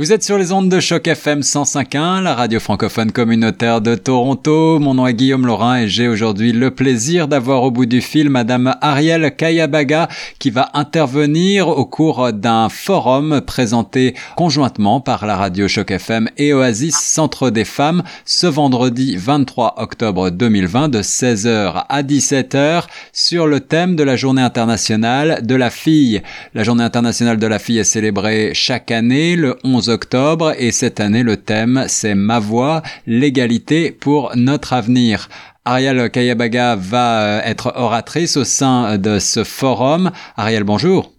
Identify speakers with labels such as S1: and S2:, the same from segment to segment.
S1: Vous êtes sur les ondes de choc FM 105.1, la radio francophone communautaire de Toronto. Mon nom est Guillaume Laurin et j'ai aujourd'hui le plaisir d'avoir au bout du fil Madame Ariel Kayabaga qui va intervenir au cours d'un forum présenté conjointement par la radio Choc FM et Oasis Centre des Femmes ce vendredi 23 octobre 2020 de 16h à 17h sur le thème de la journée internationale de la fille. La journée internationale de la fille est célébrée chaque année le 11 octobre et cette année le thème c'est Ma voix, l'égalité pour notre avenir. Ariel Kayabaga va euh, être oratrice au sein de ce forum. Ariel, bonjour.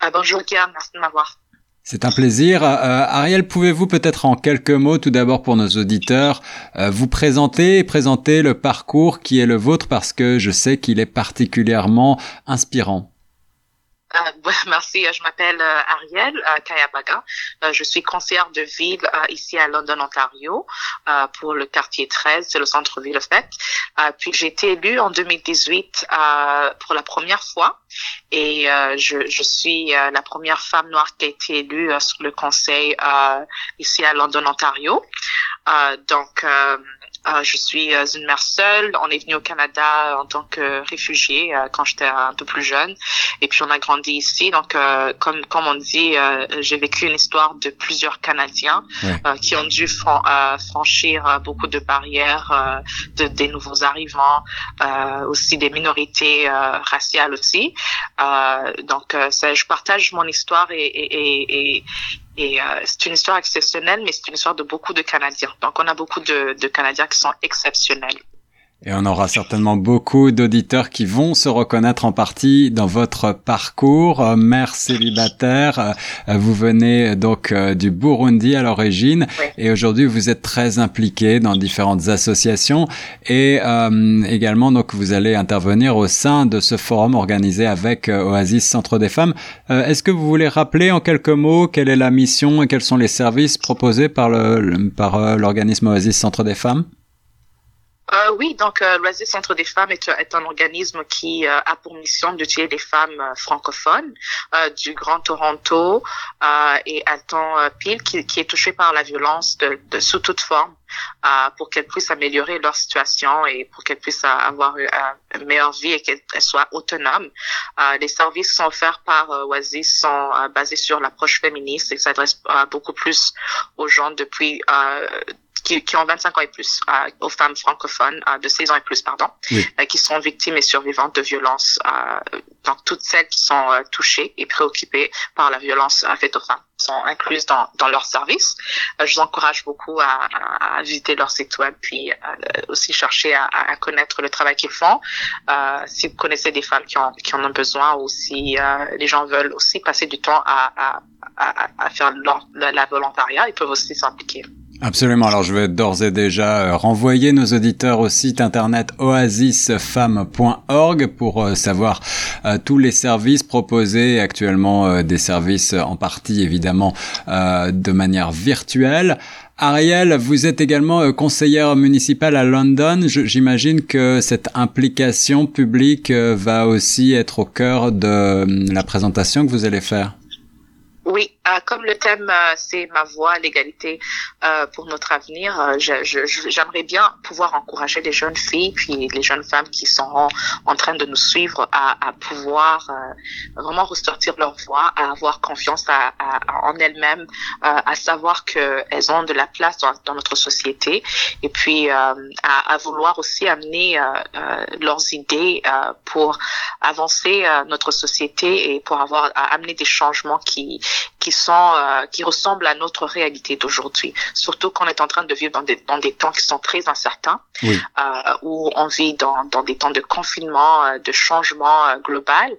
S2: Ah, bonjour Kia, merci de m'avoir.
S1: C'est un plaisir. Euh, Ariel, pouvez-vous peut-être en quelques mots, tout d'abord pour nos auditeurs, euh, vous présenter et présenter le parcours qui est le vôtre parce que je sais qu'il est particulièrement inspirant.
S2: Euh, merci, je m'appelle euh, Ariel euh, Kayabaga. je suis conseillère de ville ici à London, Ontario, pour le quartier 13, c'est le centre-ville, en fait. puis j'ai été élue en 2018 pour la première fois et je, je, suis la première femme noire qui a été élue sur le conseil ici à London, Ontario. donc, euh, je suis euh, une mère seule. On est venu au Canada en tant que réfugié euh, quand j'étais un peu plus jeune. Et puis on a grandi ici. Donc, comme, comme on dit, j'ai vécu une histoire de plusieurs Canadiens qui ont dû franchir beaucoup de barrières, de, des nouveaux arrivants, aussi des minorités raciales aussi. donc, ça, je partage mon histoire et, et, et, et euh, c'est une histoire exceptionnelle, mais c'est une histoire de beaucoup de Canadiens. Donc on a beaucoup de, de Canadiens qui sont exceptionnels.
S1: Et on aura certainement beaucoup d'auditeurs qui vont se reconnaître en partie dans votre parcours. Euh, mère célibataire, euh, vous venez donc du Burundi à l'origine et aujourd'hui vous êtes très impliqué dans différentes associations et euh, également donc vous allez intervenir au sein de ce forum organisé avec Oasis Centre des Femmes. Est-ce que vous voulez rappeler en quelques mots quelle est la mission et quels sont les services proposés par le par l'organisme Oasis Centre des Femmes?
S2: Euh, oui, donc euh, l'Oasis Centre des femmes est, est un organisme qui euh, a pour mission de tuer les femmes euh, francophones euh, du Grand Toronto et Alton Peel qui, qui, est touché par la violence de, de sous toute forme pour qu'elles puissent améliorer leur situation et pour qu'elles puissent avoir une, meilleure vie et qu'elles soient autonomes. les services sont offerts par Oasis sont basés sur l'approche féministe et s'adressent beaucoup plus aux gens depuis qui, qui, ont 25 ans et plus, euh, aux femmes francophones euh, de 16 ans et plus, pardon, euh, qui sont victimes et survivantes de violences. donc toutes celles qui sont touchées et préoccupées par la violence faite aux femmes sont incluses dans, dans leur service. je vous encourage beaucoup à, à, visiter leur site web, puis aussi chercher à, à, connaître le travail qu'ils font. si vous connaissez des femmes qui, ont, qui en ont besoin ou si les gens veulent aussi passer du temps à, à, à faire leur, la volontariat, ils peuvent aussi s'impliquer.
S1: Absolument. Alors, je vais d'ores et déjà euh, renvoyer nos auditeurs au site internet oasisfemme.org pour euh, savoir euh, tous les services proposés actuellement, des services en partie évidemment de manière virtuelle. Ariel, vous êtes également conseillère municipale à London. J'imagine que cette implication publique va aussi être au cœur de la présentation que vous allez faire.
S2: Oui, euh, comme le thème euh, c'est ma voix, l'égalité euh, pour notre avenir, j'aimerais bien pouvoir encourager les jeunes filles puis les jeunes femmes qui sont en, train de nous suivre à, pouvoir vraiment ressortir leur voix, à avoir confiance en elles-mêmes, à savoir qu'elles ont de la place dans, notre société et puis à, vouloir aussi amener leurs idées pour avancer notre société et pour avoir amener des changements qui qui sont euh, qui ressemblent à notre réalité d'aujourd'hui. Surtout qu'on est en train de vivre dans des dans des temps qui sont très incertains, euh, où on vit dans dans des temps de confinement, euh, de changement euh, global.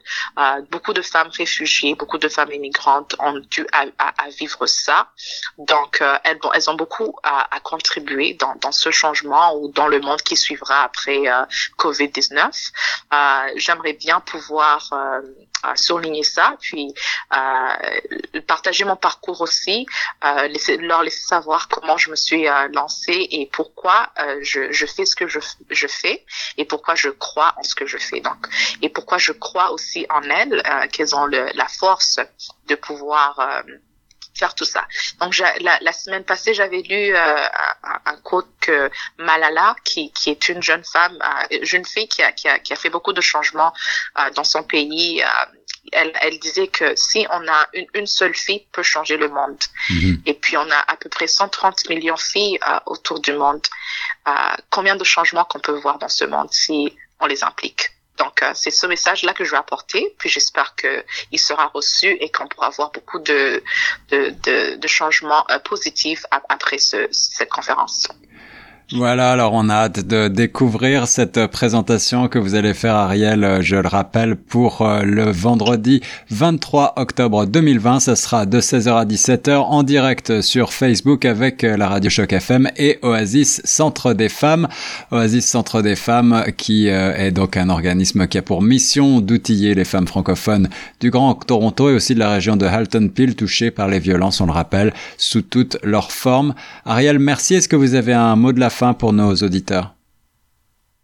S2: beaucoup de femmes réfugiées, beaucoup de femmes immigrantes ont dû à, à, vivre ça. Donc elles elles ont beaucoup à, à contribuer dans dans ce changement ou dans le monde qui suivra après Covid 19. J'aimerais bien pouvoir souligner ça, puis euh, partager mon parcours aussi, euh, laisser, leur laisser savoir comment je me suis euh, lancée et pourquoi je, je, fais ce que je, je, fais et pourquoi je crois en ce que je fais. Donc, et pourquoi je crois aussi en elles, qu'elles ont le, la force de pouvoir faire tout ça. Donc la, la semaine passée, j'avais lu euh, un, quote que Malala, qui, qui est une jeune femme, euh, jeune fille qui a, qui a, qui a fait beaucoup de changements euh, dans son pays. Euh, elle, elle, disait que si on a une, une seule fille peut changer le monde. Mhm. Et puis on a à peu près 130 millions de filles autour du monde. combien de changements qu'on peut voir dans ce monde si on les implique? Donc, euh, c'est ce message-là que je vais apporter. Puis, j'espère qu'il sera reçu et qu'on pourra avoir beaucoup de, de, changements euh, positifs après ce, cette conférence.
S1: Voilà, alors on a hâte de découvrir cette présentation que vous allez faire, Ariel, je le rappelle, pour euh, le vendredi 23 octobre 2020. Ce sera de 16h à 17h en direct sur Facebook avec euh, la Radio Choc FM et Oasis Centre des Femmes. Oasis Centre des Femmes qui euh, est donc un organisme qui a pour mission d'outiller les femmes francophones du Grand Toronto et aussi de la région de Halton Peel touchées par les violences, on le rappelle, sous toutes leurs formes. Ariel, merci. Est-ce que vous avez un mot de la fin pour nos auditeurs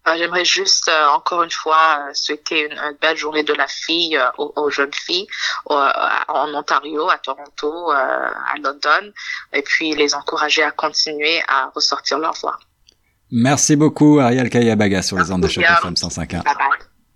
S2: euh, J'aimerais juste euh, encore une fois euh, souhaiter une, belle journée de la fille aux, jeunes filles en Ontario, à Toronto, à London, et puis les encourager à continuer à ressortir leur voix.
S1: Merci beaucoup Ariel Kayabaga sur les ondes de Choc FM 105.1. Bye bye.